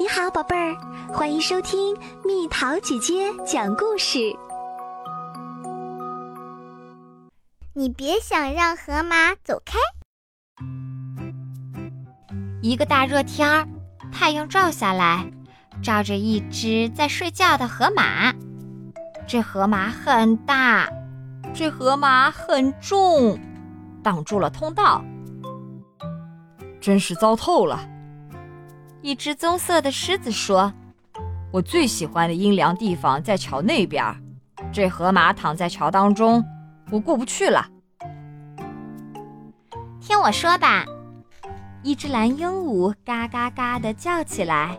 你好，宝贝儿，欢迎收听蜜桃姐姐讲故事。你别想让河马走开。一个大热天儿，太阳照下来，照着一只在睡觉的河马。这河马很大，这河马很重，挡住了通道，真是糟透了。一只棕色的狮子说：“我最喜欢的阴凉地方在桥那边，这河马躺在桥当中，我过不去了。”听我说吧，一只蓝鹦鹉嘎嘎嘎地叫起来：“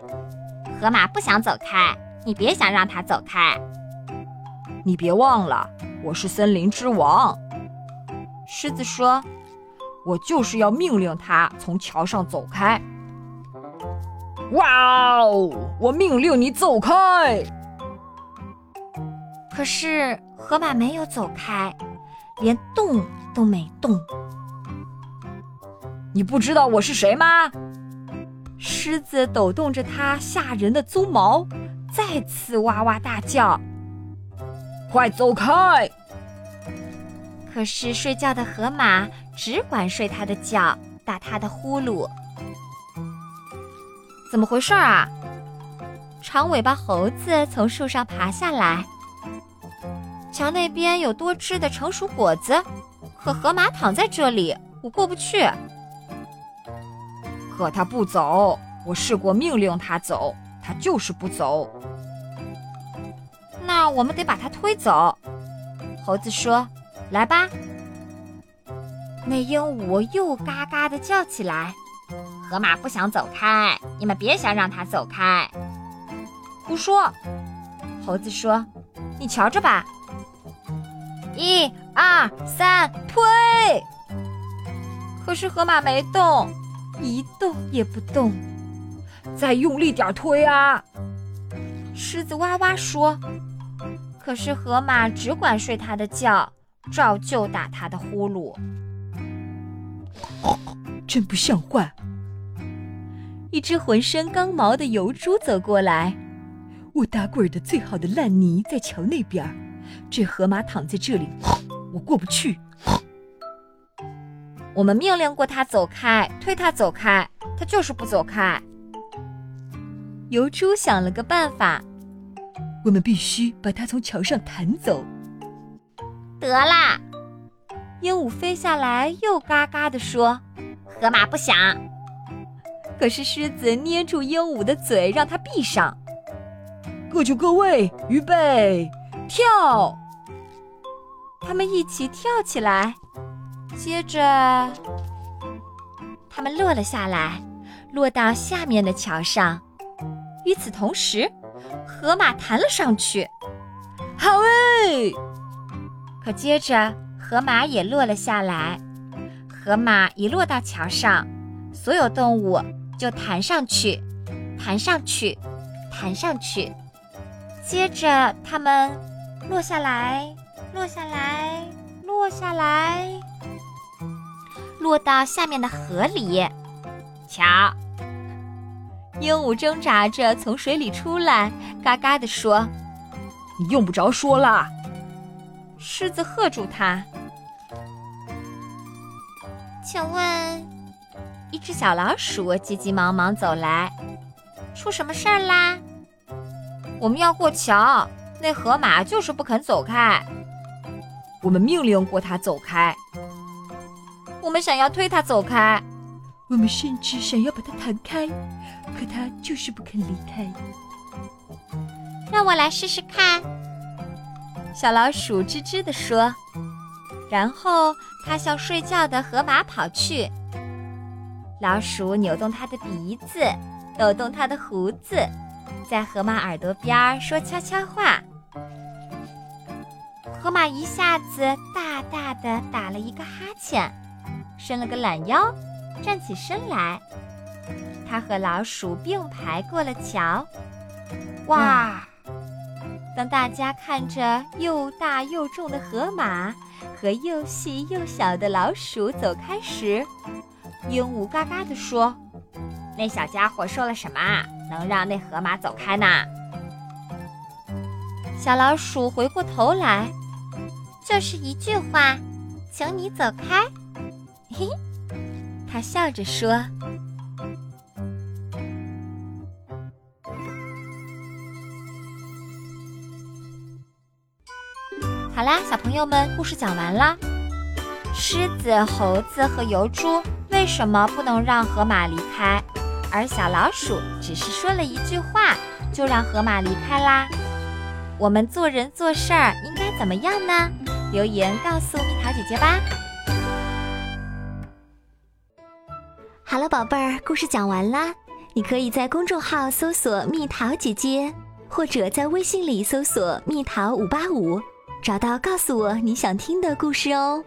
河马不想走开，你别想让它走开。你别忘了，我是森林之王。”狮子说：“我就是要命令它从桥上走开。”哇哦！我命令你走开。可是河马没有走开，连动都没动。你不知道我是谁吗？狮子抖动着它吓人的鬃毛，再次哇哇大叫：“快走开！”可是睡觉的河马只管睡它的觉，打它的呼噜。怎么回事啊？长尾巴猴子从树上爬下来。桥那边有多汁的成熟果子，可河马躺在这里，我过不去。可他不走，我试过命令他走，他就是不走。那我们得把它推走。猴子说：“来吧。”那鹦鹉又嘎嘎地叫起来。河马不想走开，你们别想让它走开。胡说！猴子说：“你瞧着吧，一二三，推！”可是河马没动，一动也不动。再用力点推啊！狮子哇哇说。可是河马只管睡它的觉，照旧打它的呼噜。真不像话！一只浑身刚毛的油猪走过来，我打滚的最好的烂泥在桥那边，这河马躺在这里，我过不去。我们命令过他走开，推他走开，他就是不走开。油猪想了个办法，我们必须把它从桥上弹走。得啦！鹦鹉飞下来，又嘎嘎地说：“河马不想。”可是狮子捏住鹦鹉的嘴，让它闭上。各就各位，预备，跳！他们一起跳起来，接着他们落了下来，落到下面的桥上。与此同时，河马弹了上去。好诶！可接着河马也落了下来。河马一落到桥上，所有动物。就弹上去，弹上去，弹上去，接着它们落下来，落下来，落下来，落到下面的河里。瞧，鹦鹉挣扎着从水里出来，嘎嘎地说：“你用不着说啦。”狮子喝住它，请问。一只小老鼠急急忙忙走来，出什么事儿啦？我们要过桥，那河马就是不肯走开。我们命令过它走开，我们想要推它走开，我们甚至想要把它弹开，可它就是不肯离开。让我来试试看。小老鼠吱吱地说，然后它向睡觉的河马跑去。老鼠扭动它的鼻子，抖动它的胡子，在河马耳朵边说悄悄话。河马一下子大大的打了一个哈欠，伸了个懒腰，站起身来。它和老鼠并排过了桥。哇！当大家看着又大又重的河马和又细又小的老鼠走开时，鹦鹉嘎嘎地说：“那小家伙说了什么，能让那河马走开呢？小老鼠回过头来，就是一句话，请你走开。嘿，他笑着说。好啦，小朋友们，故事讲完啦。狮子、猴子和疣猪为什么不能让河马离开？而小老鼠只是说了一句话，就让河马离开啦。我们做人做事儿应该怎么样呢？留言告诉蜜桃姐姐吧。好了，宝贝儿，故事讲完啦。你可以在公众号搜索“蜜桃姐姐”，或者在微信里搜索“蜜桃五八五”。找到，告诉我你想听的故事哦。